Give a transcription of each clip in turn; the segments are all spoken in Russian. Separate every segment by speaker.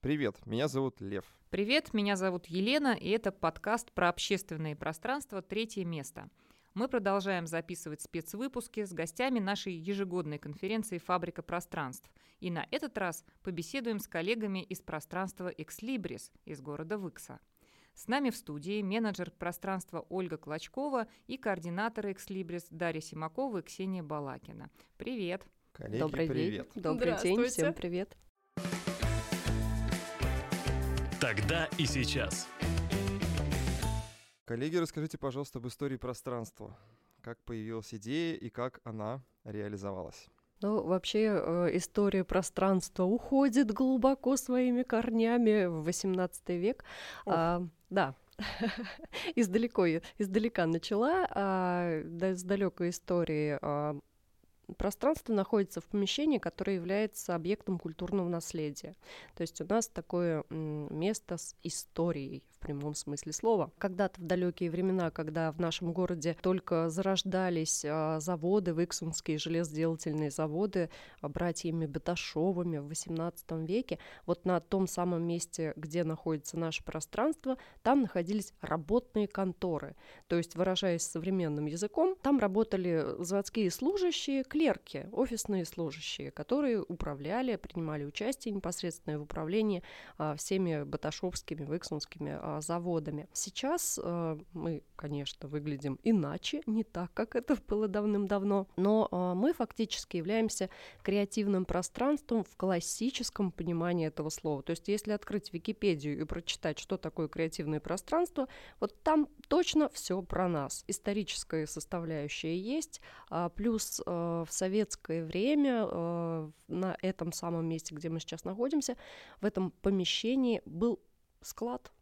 Speaker 1: Привет, меня зовут Лев.
Speaker 2: Привет, меня зовут Елена, и это подкаст про общественные пространства «Третье место». Мы продолжаем записывать спецвыпуски с гостями нашей ежегодной конференции «Фабрика пространств». И на этот раз побеседуем с коллегами из пространства «Экслибрис» из города Выкса. С нами в студии менеджер пространства Ольга Клочкова и координаторы «Экслибрис» Дарья Симакова и Ксения Балакина. Привет!
Speaker 1: Коллеги,
Speaker 3: Добрый
Speaker 1: привет.
Speaker 3: день. Добрый день, всем привет.
Speaker 4: Тогда и сейчас.
Speaker 1: Коллеги, расскажите, пожалуйста, об истории пространства. Как появилась идея и как она реализовалась?
Speaker 3: Ну, вообще э, история пространства уходит глубоко своими корнями в XVIII век. А, да, издалеко, издалека начала, а, да, с далекой истории. А, пространство находится в помещении, которое является объектом культурного наследия. То есть у нас такое место с историей в прямом смысле слова. Когда-то в далекие времена, когда в нашем городе только зарождались а, заводы, Выксунские железоделательные заводы, а, братьями Баташовыми в XVIII веке, вот на том самом месте, где находится наше пространство, там находились работные конторы. То есть, выражаясь современным языком, там работали заводские служащие, клерки, офисные служащие, которые управляли, принимали участие непосредственно в управлении а, всеми баташовскими, выксунскими а, заводами. Сейчас а, мы, конечно, выглядим иначе, не так, как это было давным-давно, но а, мы фактически являемся креативным пространством в классическом понимании этого слова. То есть если открыть Википедию и прочитать, что такое креативное пространство, вот там точно все про нас. Историческая составляющая есть, плюс а, в советское время э, на этом самом месте, где мы сейчас находимся, в этом помещении был склад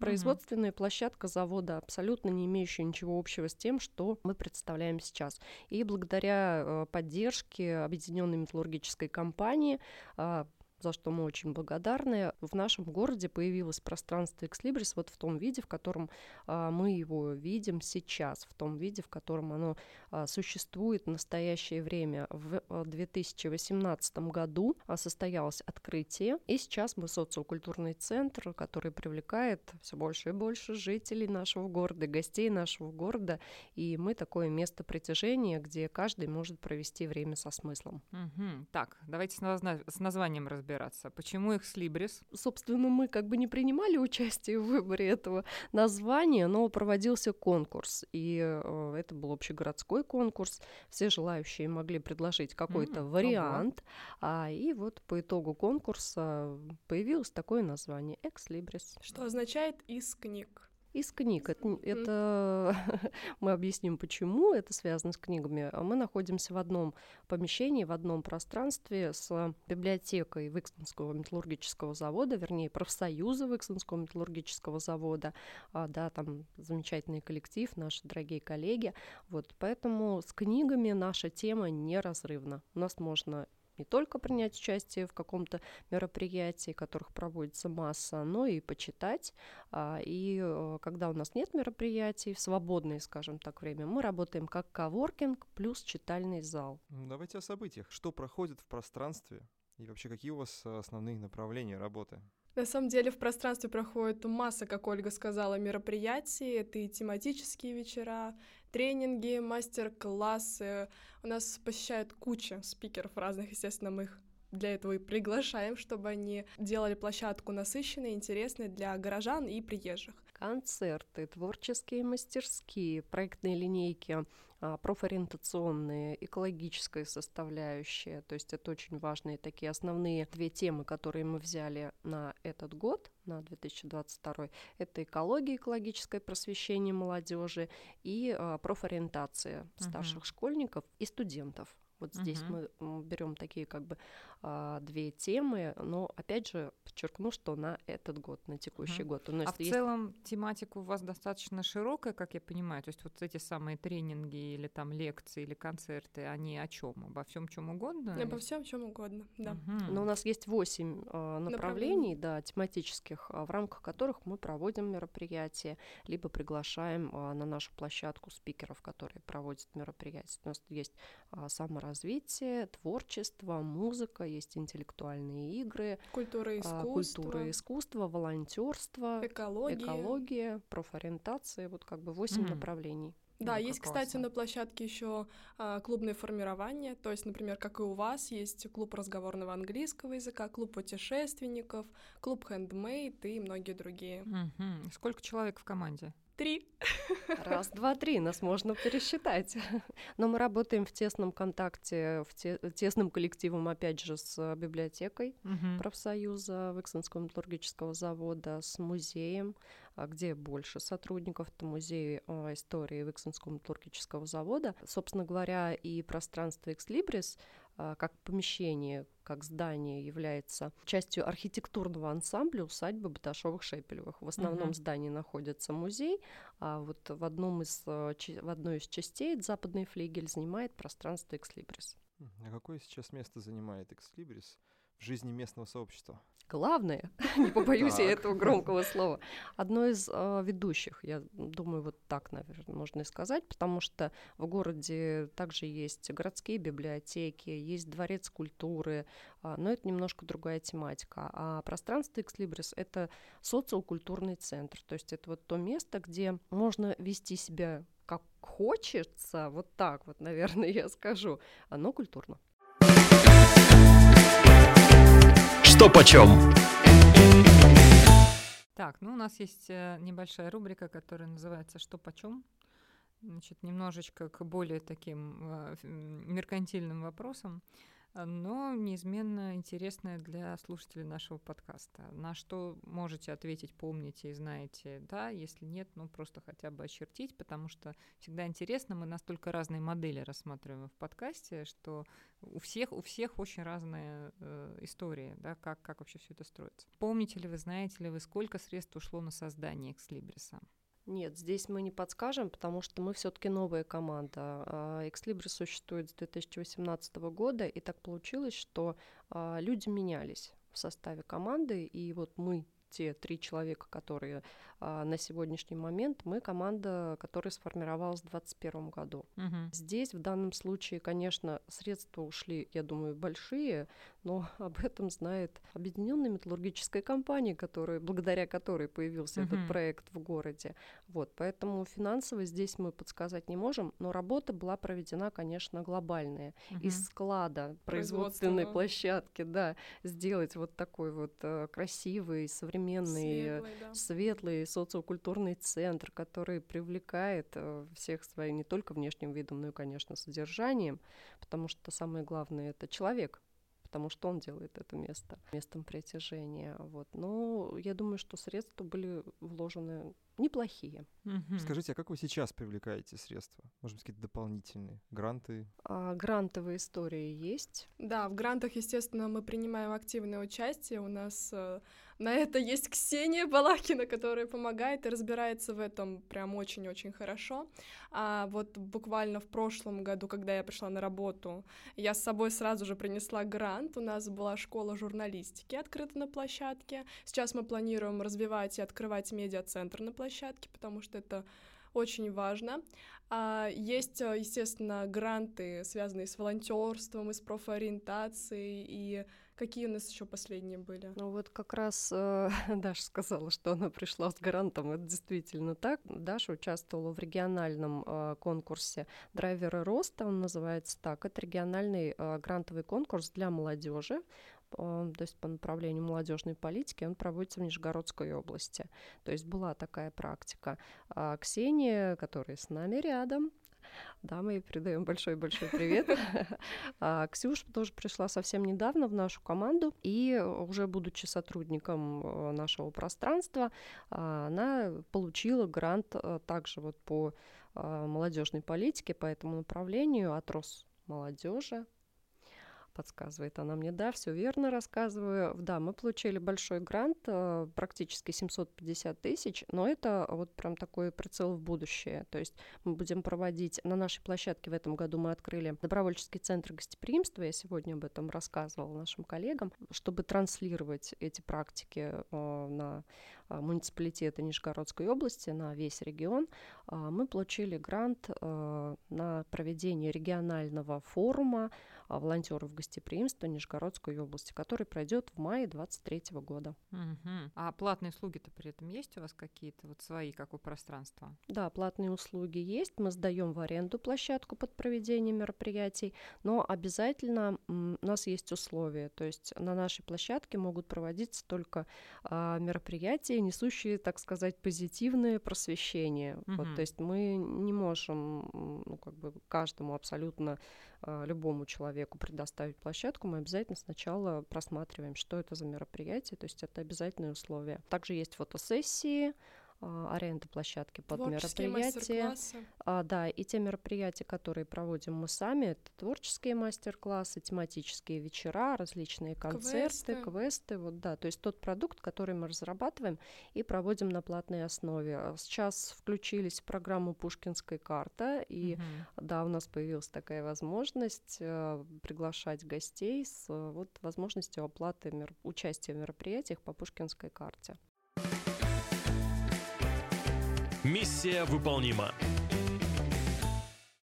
Speaker 3: производственная площадка завода, абсолютно не имеющая ничего общего с тем, что мы представляем сейчас. И благодаря э, поддержке Объединенной металлургической компании а, за что мы очень благодарны. В нашем городе появилось пространство Экслибрис вот в том виде, в котором а, мы его видим сейчас, в том виде, в котором оно а, существует в настоящее время. В 2018 а, году а, состоялось открытие, и сейчас мы социокультурный центр, который привлекает все больше и больше жителей нашего города, гостей нашего города, и мы такое место притяжения, где каждый может провести время со смыслом.
Speaker 2: Угу. Так, давайте с, с названием разберемся разбираться. Почему их слибрис?
Speaker 3: Собственно, мы как бы не принимали участие в выборе этого названия, но проводился конкурс, и э, это был общегородской конкурс. Все желающие могли предложить какой-то mm, вариант, а, и вот по итогу конкурса появилось такое название «Экслибрис».
Speaker 5: Что означает «из книг».
Speaker 3: Из книг. Это, это мы объясним, почему это связано с книгами. Мы находимся в одном помещении, в одном пространстве с библиотекой Выксонского металлургического завода, вернее, профсоюза Выксонского металлургического завода. А, да, там замечательный коллектив, наши дорогие коллеги. Вот, поэтому с книгами наша тема неразрывна. У нас можно не только принять участие в каком-то мероприятии, которых проводится масса, но и почитать. А, и э, когда у нас нет мероприятий, в свободное, скажем так, время, мы работаем как коворкинг плюс читальный зал.
Speaker 1: Давайте о событиях. Что проходит в пространстве и вообще какие у вас э, основные направления работы?
Speaker 5: На самом деле в пространстве проходит масса, как Ольга сказала, мероприятий. Это и тематические вечера, тренинги, мастер-классы. У нас посещают куча спикеров разных, естественно, мы их для этого и приглашаем, чтобы они делали площадку насыщенной, интересной для горожан и приезжих.
Speaker 3: Концерты, творческие мастерские, проектные линейки, а, профориентационные, экологическая составляющая. То есть это очень важные такие основные две темы, которые мы взяли на этот год, на 2022. Это экология, экологическое просвещение молодежи и а, профориентация старших uh-huh. школьников и студентов. Вот здесь угу. мы берем такие как бы а, две темы, но опять же подчеркну, что на этот год, на текущий угу. год.
Speaker 2: У нас а есть... в целом тематика у вас достаточно широкая, как я понимаю, то есть вот эти самые тренинги или там лекции или концерты, они о чем? Обо всем чем угодно?
Speaker 5: Обо всем чем угодно, да.
Speaker 2: Мгм.
Speaker 3: Но у нас есть восемь э, направлений,
Speaker 5: Направлений.
Speaker 3: да, тематических, а, в рамках которых мы проводим мероприятия, либо приглашаем а, на нашу площадку спикеров, которые проводят мероприятия. У нас есть а, саморазвитие, творчество, музыка, есть интеллектуальные игры,
Speaker 5: Культура и
Speaker 3: а,
Speaker 5: искусство,
Speaker 3: культура и искусство, волонтерство,
Speaker 5: экология.
Speaker 3: экология, профориентация, вот как бы восемь
Speaker 2: Мгм.
Speaker 3: направлений.
Speaker 5: Да,
Speaker 2: Ну,
Speaker 5: есть, кстати, на площадке еще а, клубное формирование. То есть, например, как и у вас, есть клуб разговорного английского языка, клуб путешественников, клуб хендмейд и многие другие.
Speaker 2: Мгм. Сколько человек в команде?
Speaker 5: Три.
Speaker 3: Раз, два, три, нас можно пересчитать. Но мы работаем в тесном контакте, в те- тесным коллективом, опять же, с библиотекой
Speaker 2: Мгм.
Speaker 3: профсоюза Выксенского металлургического завода, с музеем, где больше сотрудников, это музей а, истории Выксенского металлургического завода. Собственно говоря, и пространство Экслибрис а, как помещение, как здание является частью архитектурного ансамбля усадьбы Баташовых-Шепелевых. В основном
Speaker 2: Мгм.
Speaker 3: здании находится музей, а вот в, одном из, чи- в одной из частей западный флигель занимает пространство Экслибрис.
Speaker 1: А какое сейчас место занимает Экслибрис жизни местного сообщества?
Speaker 3: Главное, не побоюсь я этого громкого слова, одно из э, ведущих, я думаю, вот так, наверное, можно и сказать, потому что в городе также есть городские библиотеки, есть дворец культуры, а, но это немножко другая тематика. А пространство Экслибрис — это социокультурный центр, то есть это вот то место, где можно вести себя как хочется, вот так вот, наверное, я скажу, оно культурно.
Speaker 4: Что почем?
Speaker 2: Так, ну у нас есть э, небольшая рубрика, которая называется «Что почем?». Значит, немножечко к более таким э, меркантильным вопросам, но неизменно интересная для слушателей нашего подкаста. На что можете ответить, помните и знаете, да, если нет, ну просто хотя бы очертить, потому что всегда интересно, мы настолько разные модели рассматриваем в подкасте, что у всех, у всех очень разная э, история, да, как, как вообще все это строится. Помните ли вы, знаете ли вы, сколько средств ушло на создание Экслибриса?
Speaker 3: Нет, здесь мы не подскажем, потому что мы все-таки новая команда. А, Экслибрис существует с 2018 года, и так получилось, что а, люди менялись в составе команды, и вот мы те три человека, которые на сегодняшний момент, мы команда, которая сформировалась в 2021 году.
Speaker 2: Мгм.
Speaker 3: Здесь в данном случае, конечно, средства ушли, я думаю, большие, но об этом знает Объединенная металлургическая компания, которая, благодаря которой появился
Speaker 2: Мгм.
Speaker 3: этот проект в городе. Вот, поэтому финансово здесь мы подсказать не можем, но работа была проведена, конечно, глобальная.
Speaker 2: Мгм.
Speaker 3: Из склада производственной площадки, да, сделать вот такой вот э, красивый, современный,
Speaker 5: Светлый, да.
Speaker 3: светлый социокультурный центр, который привлекает э, всех своим не только внешним видом, но и, конечно, содержанием, потому что самое главное это человек, потому что он делает это место местом притяжения. Вот. Но я думаю, что средства были вложены неплохие.
Speaker 2: Мгм.
Speaker 1: Скажите, а как вы сейчас привлекаете средства? Может быть, какие-то дополнительные гранты?
Speaker 3: А грантовые истории есть.
Speaker 5: Да, в грантах, естественно, мы принимаем активное участие. У нас э, на это есть Ксения Балакина, которая помогает и разбирается в этом прям очень-очень хорошо. А вот буквально в прошлом году, когда я пришла на работу, я с собой сразу же принесла грант. У нас была школа журналистики открыта на площадке. Сейчас мы планируем развивать и открывать медиа-центр на площадке, потому что это очень важно. А, есть, естественно, гранты, связанные с волонтерством и с профориентацией. И какие у нас еще последние были?
Speaker 3: Ну вот как раз э, Даша сказала, что она пришла с гарантом. Это действительно так. Даша участвовала в региональном э, конкурсе «Драйверы роста», он называется так. Это региональный э, грантовый конкурс для молодежи. э, То есть по направлению молодежной политики он проводится в Нижегородской области. То есть была такая практика. А Ксения, которая с нами рядом, да, мы ей передаем большой-большой привет. А Ксюша тоже пришла совсем недавно в нашу команду, и уже будучи сотрудником э, нашего пространства, а, она получила грант э, также вот по молодежной политике, по этому направлению от Росмолодежи. Подсказывает она мне, да, все верно рассказываю. Да, мы получили большой грант, э, практически 750 тысяч, но это вот прям такой прицел в будущее. То есть мы будем проводить на нашей площадке в этом году мы открыли добровольческий центр гостеприимства, я сегодня об этом рассказывала нашим коллегам, чтобы транслировать эти практики э, на а, муниципалитета Нижегородской области, на весь регион, мы получили грант э, на проведение регионального форума волонтеров гостеприимства Нижегородской области, который пройдет в мае 2023 года.
Speaker 2: Угу. А платные услуги-то при этом есть у вас какие-то вот свои, как у пространства?
Speaker 3: Да, платные услуги есть. Мы сдаем в аренду площадку под проведение мероприятий, но обязательно у нас есть условия. То есть на нашей площадке могут проводиться только а, мероприятия, несущие, так сказать, позитивное просвещение. Угу. Вот, то есть мы не можем ну, как бы каждому абсолютно а, любому человеку предоставить площадку, мы обязательно сначала просматриваем, что это за мероприятие, то есть это обязательное условие. Также есть фотосессии, а, аренда площадки под
Speaker 5: творческие
Speaker 3: мероприятия. А, да, и те мероприятия, которые проводим мы сами, это творческие мастер-классы, тематические вечера, различные концерты, квесты. квесты. Вот, да, то есть тот продукт, который мы разрабатываем и проводим на платной основе. А сейчас включились в программу «Пушкинская карта», и угу. да, у нас появилась такая возможность э, приглашать гостей с э, вот, возможностью оплаты мер... участия в мероприятиях по Пушкинской карте.
Speaker 4: Миссия выполнима.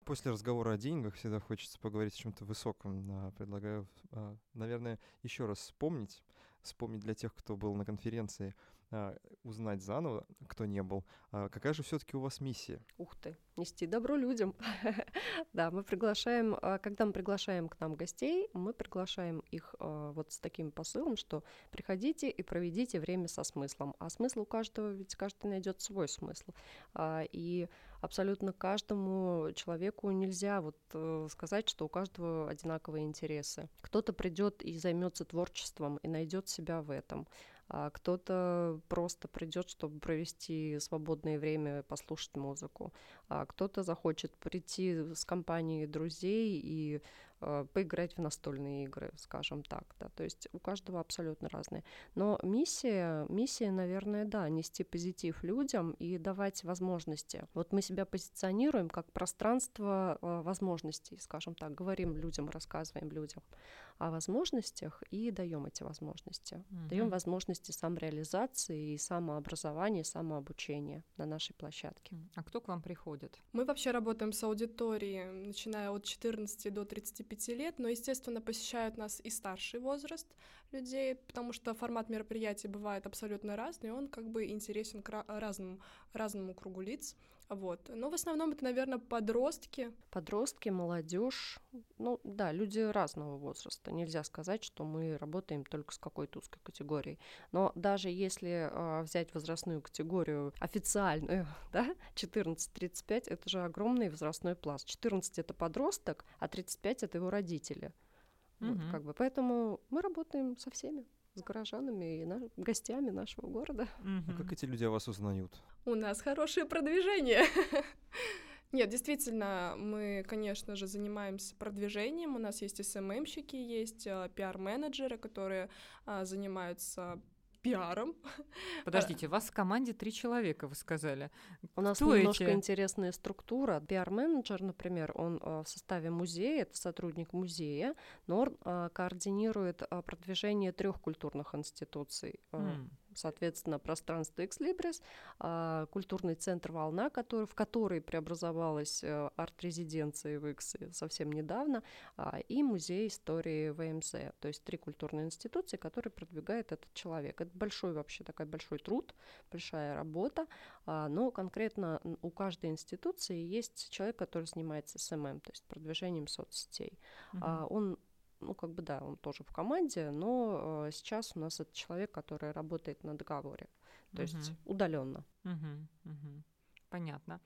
Speaker 1: После разговора о деньгах всегда хочется поговорить о чем-то высоком. Предлагаю, а, наверное, еще раз вспомнить, вспомнить для тех, кто был на конференции, узнать заново, кто не был, а какая же все-таки у вас миссия?
Speaker 3: Ух ты, нести добро людям. да, мы приглашаем, а, когда мы приглашаем к нам гостей, мы приглашаем их а, вот с таким посылом, что приходите и проведите время со смыслом. А смысл у каждого, ведь каждый найдет свой смысл. И абсолютно каждому человеку нельзя вот э, сказать, что у каждого одинаковые интересы. Кто-то придет и займется творчеством и найдет себя в этом а кто-то просто придет, чтобы провести свободное время, послушать музыку, а кто-то захочет прийти с компанией друзей и Э, поиграть в настольные игры, скажем так, да, то есть у каждого абсолютно разные. Но миссия, миссия, наверное, да, нести позитив людям и давать возможности. Вот мы себя позиционируем как пространство э, возможностей, скажем так, говорим людям, рассказываем людям о возможностях и даем эти возможности, mm-hmm. даем возможности самореализации и самообразования, самообучения на нашей площадке.
Speaker 2: А кто к вам приходит?
Speaker 5: Мы вообще работаем с аудиторией, начиная от 14 до 35 25 лет, но, естественно, посещают нас и старший возраст людей, потому что формат мероприятий бывает абсолютно разный, он как бы интересен к разному, разному кругу лиц. Вот. Но в основном это, наверное, подростки.
Speaker 3: Подростки, молодежь. Ну да, люди разного возраста. Нельзя сказать, что мы работаем только с какой-то узкой категорией. Но даже если э, взять возрастную категорию официальную, да, 14-35, это же огромный возрастной пласт. 14 это подросток, а 35 это его родители. Угу. Вот, как бы. Поэтому мы работаем со всеми с горожанами и на, гостями нашего города.
Speaker 1: А как эти люди о вас узнают?
Speaker 5: У нас хорошее продвижение. Нет, действительно, мы, конечно же, занимаемся продвижением. У нас есть СММщики, есть а, пиар-менеджеры, которые а, занимаются пиаром.
Speaker 2: Подождите, у вас в команде три человека, вы сказали.
Speaker 3: У нас Кто немножко эти? интересная структура. Пиар-менеджер, например, он а, в составе музея, это сотрудник музея, но он а, координирует а, продвижение трех культурных институций. Mm соответственно, пространство Ex Libris, а, культурный центр «Волна», который, в который преобразовалась э, арт-резиденция Выкса совсем недавно, а, и музей истории ВМЗ. То есть три культурные институции, которые продвигает этот человек. Это большой вообще такой большой труд, большая работа, а, но конкретно у каждой институции есть человек, который занимается SMM, то есть продвижением соцсетей. Uh-huh. Он ну, как бы да, он тоже в команде, но э, сейчас у нас это человек, который работает на договоре, то uh-huh. есть удаленно.
Speaker 2: Uh-huh. Uh-huh. Понятно.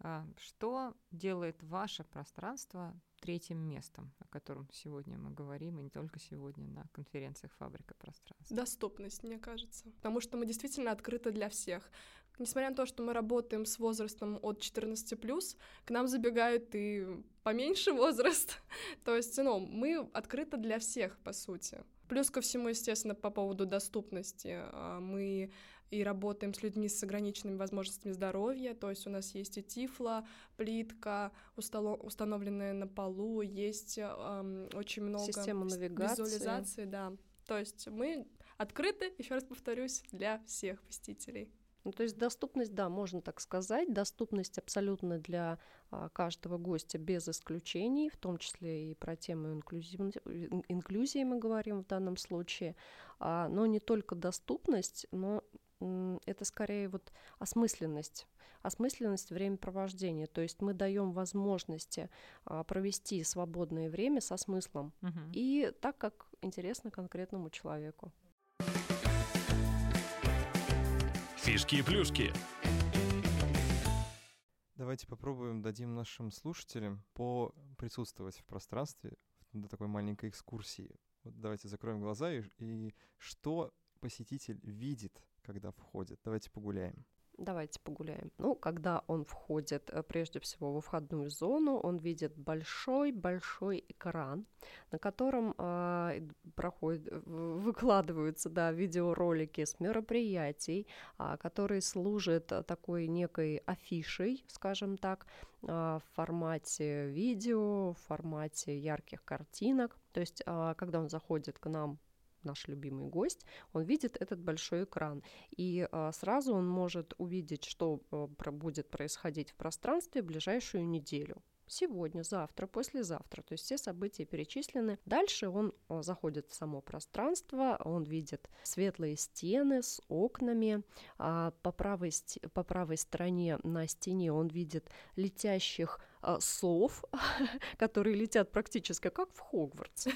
Speaker 2: А, что делает ваше пространство третьим местом, о котором сегодня мы говорим, и не только сегодня на конференциях «Фабрика пространства»?
Speaker 5: Доступность, мне кажется. Потому что мы действительно открыты для всех Несмотря на то, что мы работаем с возрастом от 14 плюс, к нам забегают и поменьше возраст. то есть, ну, мы открыты для всех, по сути. Плюс ко всему, естественно, по поводу доступности, а, мы и работаем с людьми с ограниченными возможностями здоровья, то есть у нас есть и тифла, плитка, установленная на полу, есть эм, очень много
Speaker 3: Система навигации.
Speaker 5: визуализации, да. То есть мы открыты, еще раз повторюсь, для всех посетителей.
Speaker 3: Ну, то есть доступность, да, можно так сказать, доступность абсолютно для а, каждого гостя без исключений, в том числе и про тему инклюзии, инклюзии мы говорим в данном случае, а, но не только доступность, но это скорее вот осмысленность, осмысленность времяпровождения. То есть мы даем возможности а, провести свободное время со смыслом угу. и так, как интересно конкретному человеку.
Speaker 4: Фишки и плюшки.
Speaker 1: Давайте попробуем, дадим нашим слушателям по присутствовать в пространстве до такой маленькой экскурсии. Вот давайте закроем глаза и, и что посетитель видит, когда входит. Давайте погуляем.
Speaker 3: Давайте погуляем. Ну, когда он входит, э, прежде всего, во входную зону, он видит большой-большой экран, на котором э, проходит, выкладываются да, видеоролики с мероприятий, э, которые служат такой некой афишей, скажем так, э, в формате видео, в формате ярких картинок. То есть, э, когда он заходит к нам наш любимый гость, он видит этот большой экран. И а, сразу он может увидеть, что а, будет происходить в пространстве в ближайшую неделю сегодня, завтра, послезавтра. То есть все события перечислены. Дальше он а, заходит в само пространство, он видит светлые стены с окнами. А по, правой, по правой стороне на стене он видит летящих а, сов, которые летят практически как в Хогвартс,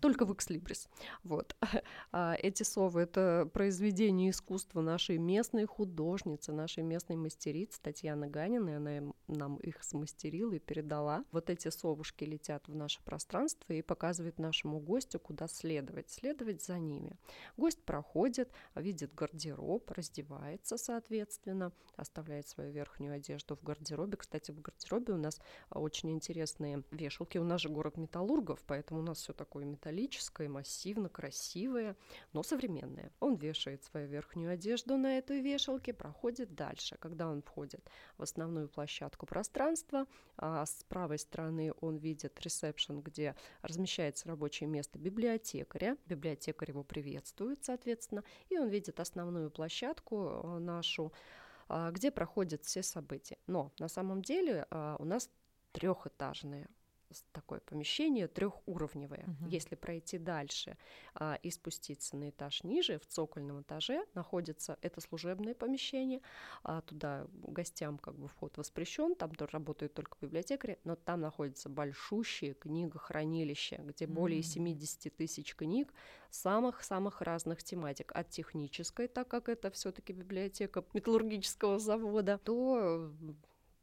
Speaker 3: только в Экслибрис. Вот. А эти совы — это произведение искусства нашей местной художницы, нашей местной мастерицы Татьяны Ганиной. Она нам их смастерила и передала. Вот эти совушки летят в наше пространство и показывают нашему гостю, куда следовать. Следовать за ними. Гость проходит, видит гардероб, раздевается, соответственно, оставляет свою верхнюю одежду в гардеробе. Кстати, в гардеробе у нас нас очень интересные вешалки. У нас же город металлургов, поэтому у нас все такое металлическое, массивно, красивое, но современное. Он вешает свою верхнюю одежду на этой вешалке, проходит дальше. Когда он входит в основную площадку пространства, а с правой стороны он видит ресепшн, где размещается рабочее место библиотекаря. Библиотекарь его приветствует, соответственно, и он видит основную площадку э, нашу, где проходят все события. Но на самом деле а, у нас трехэтажное такое помещение трехуровневое. Угу. Если пройти дальше а, и спуститься на этаж ниже, в цокольном этаже находится это служебное помещение. А, туда гостям как бы вход воспрещен, там тоже работают только библиотекари, но там находится большущее книгохранилище, где более 70 тысяч книг самых-самых разных тематик, от технической, так как это все-таки библиотека металлургического завода, до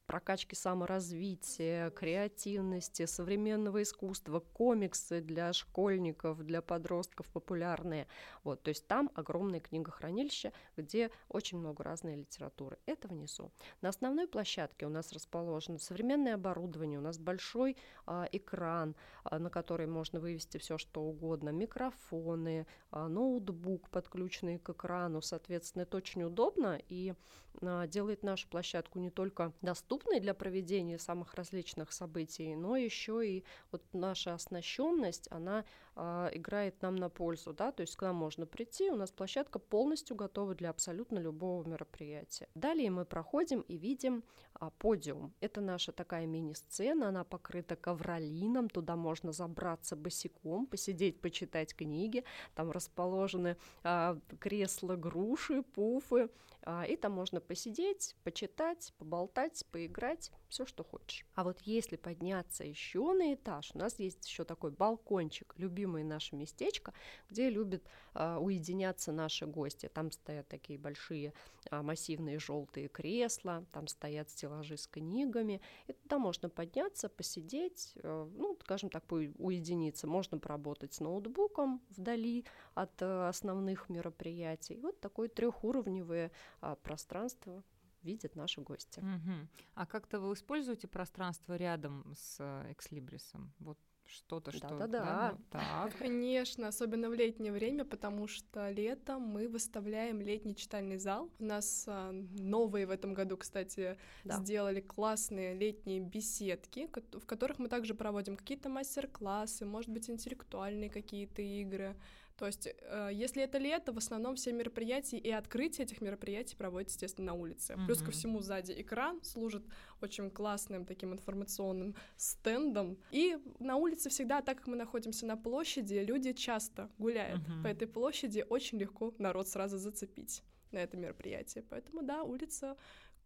Speaker 3: прокачки саморазвития, креативности, современного искусства, комиксы для школьников, для подростков популярные. Вот, то есть там огромное книгохранилище, где очень много разной литературы. Это внизу. На основной площадке у нас расположено современное оборудование, у нас большой а, экран, а, на который можно вывести все что угодно, микрофоны, а, ноутбук, подключенный к экрану. Соответственно, это очень удобно и а, делает нашу площадку не только доступной для проведения самых различных событий, но еще и вот наша оснащенность, она э, играет нам на пользу, да, то есть к нам можно прийти, у нас площадка полностью готова для абсолютно любого мероприятия. Далее мы проходим и видим а, подиум. Это наша такая мини-сцена, она покрыта ковролином, туда можно забраться босиком, посидеть, почитать книги, там расположены а, кресла, груши, пуфы, а, и там можно посидеть, почитать, поболтать, поиграть, все, что хочешь. А вот если подняться еще на этаж, у нас есть еще такой балкончик, любимое наше местечко, где любят а, уединяться наши гости. Там стоят такие большие а, массивные желтые кресла, там стоят стеллажи с книгами, и туда можно подняться, посидеть, а, ну, скажем так, уединиться. Можно поработать с ноутбуком вдали от а, основных мероприятий. Вот такое трехуровневое а, пространство видят наши гости.
Speaker 2: Мгм. А как-то вы используете пространство рядом с э, экслибрисом? Вот что-то, что...
Speaker 3: Да-да-да.
Speaker 2: ну, так.
Speaker 5: Конечно, особенно в летнее время, потому что летом мы выставляем летний читальный зал. У нас а, новые в этом году, кстати,
Speaker 3: Да.
Speaker 5: сделали классные летние беседки, в которых мы также проводим какие-то мастер-классы, может быть, интеллектуальные какие-то игры. То есть, э, если это лето, в основном все мероприятия и открытие этих мероприятий проводятся, естественно, на улице. Плюс ко всему сзади экран служит очень классным таким информационным стендом. И на улице всегда, так как мы находимся на площади, люди часто гуляют.
Speaker 2: Мгм.
Speaker 5: По этой площади очень легко народ сразу зацепить на это мероприятие. Поэтому, да, улица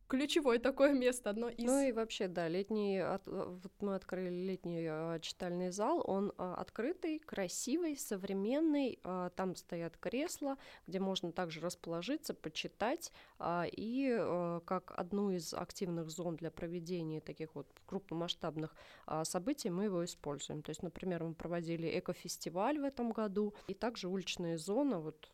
Speaker 5: ключевое такое место, одно из...
Speaker 3: Ну и вообще, да, летний, от- вот мы открыли летний а, читальный зал, он а, открытый, красивый, современный, а, там стоят кресла, где можно также расположиться, почитать, и как одну из активных зон для проведения таких вот крупномасштабных событий мы его используем. То есть, например, мы проводили экофестиваль в этом году, и также уличная зона, вот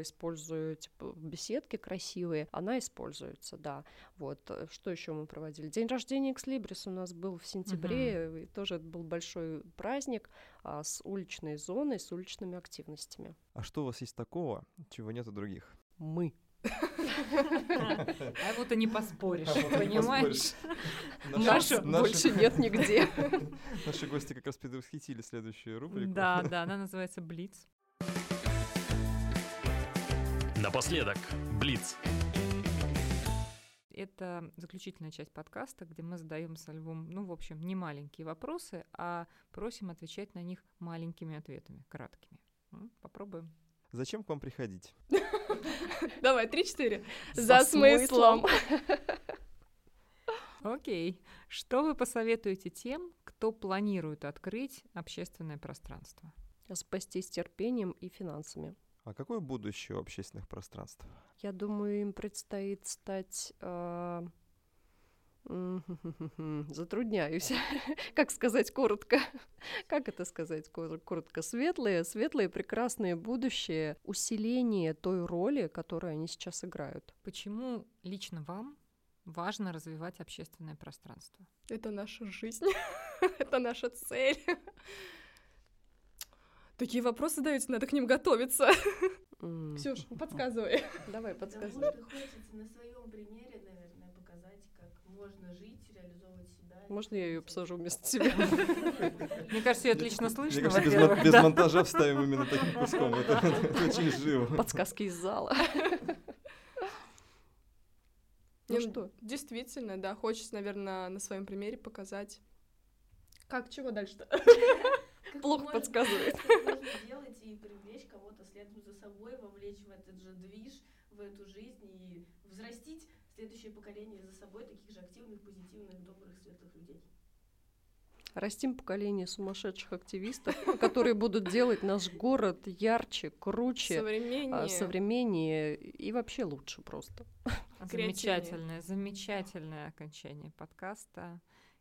Speaker 3: используя типа, беседки красивые, она используется, да. Вот, э, что еще мы проводили? День рождения Экслибрис у нас был в сентябре, и тоже это был большой праздник а, с уличной зоной, с уличными активностями.
Speaker 1: А что у вас есть такого, чего нет у других?
Speaker 3: Мы.
Speaker 2: А вот и не поспоришь,
Speaker 1: А
Speaker 2: понимаешь?
Speaker 1: Наши-
Speaker 3: больше нет нигде.
Speaker 1: Наши гости как раз предвосхитили следующую рубрику.
Speaker 2: Да, да, она называется Блиц.
Speaker 4: Напоследок, Блиц.
Speaker 2: Это заключительная часть подкаста, где мы задаем со Львом, ну, в общем, не маленькие вопросы, а просим отвечать на них маленькими ответами, краткими. М, Попробуем.
Speaker 1: Зачем к вам приходить?
Speaker 5: Давай, три-четыре. За смыслом.
Speaker 2: Окей. Что вы посоветуете тем, кто планирует открыть общественное пространство?
Speaker 3: Спастись терпением и финансами.
Speaker 1: А какое будущее у общественных пространств?
Speaker 3: Я думаю, им предстоит стать... м, Затрудняюсь. Как сказать коротко? Как это сказать кор- коротко? Светлые, светлые, прекрасные будущее, усиление той роли, которую они сейчас играют.
Speaker 2: Почему лично вам важно развивать общественное пространство?
Speaker 5: Это наша жизнь. Это наша цель. Такие вопросы задаете, надо к ним готовиться.
Speaker 3: М,
Speaker 5: Ксюш, подсказывай.
Speaker 3: Давай,
Speaker 6: Потому
Speaker 3: подсказывай.
Speaker 6: что хочется на своем примере, наверное, показать, как можно жить, реализовывать себя.
Speaker 3: Можно я ее посажу вместо себя?
Speaker 2: Мне кажется, ее отлично
Speaker 1: Мне
Speaker 2: слышно,
Speaker 1: кажется, без,
Speaker 2: да.
Speaker 1: монтажа вставим именно таким куском. Это, очень живо.
Speaker 3: Подсказки из зала. Ну что?
Speaker 5: Действительно, да, хочется, наверное, на своем примере показать. Как, чего дальше-то?
Speaker 6: Как
Speaker 3: Плохо подсказывает.
Speaker 6: Делать и привлечь кого-то следом за собой, вовлечь в этот же движ, в эту жизнь и взрастить следующее поколение за собой таких же активных, позитивных, добрых, светлых людей.
Speaker 3: Растим поколение сумасшедших активистов, которые будут делать наш город ярче, круче, а,
Speaker 5: Современнее.
Speaker 3: современнее и вообще лучше просто.
Speaker 2: Замечательное, замечательное окончание подкаста.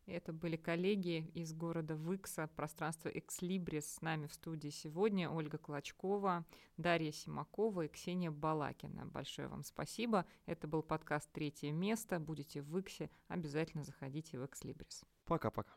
Speaker 2: Это были коллеги из города Выкса, пространство Экслибрис. С нами в студии сегодня Ольга Клочкова, Дарья Симакова и Ксения Балакина. Большое вам спасибо. Это был подкаст «Третье место». Будете в Выксе, обязательно заходите в Экслибрис.
Speaker 1: Пока-пока.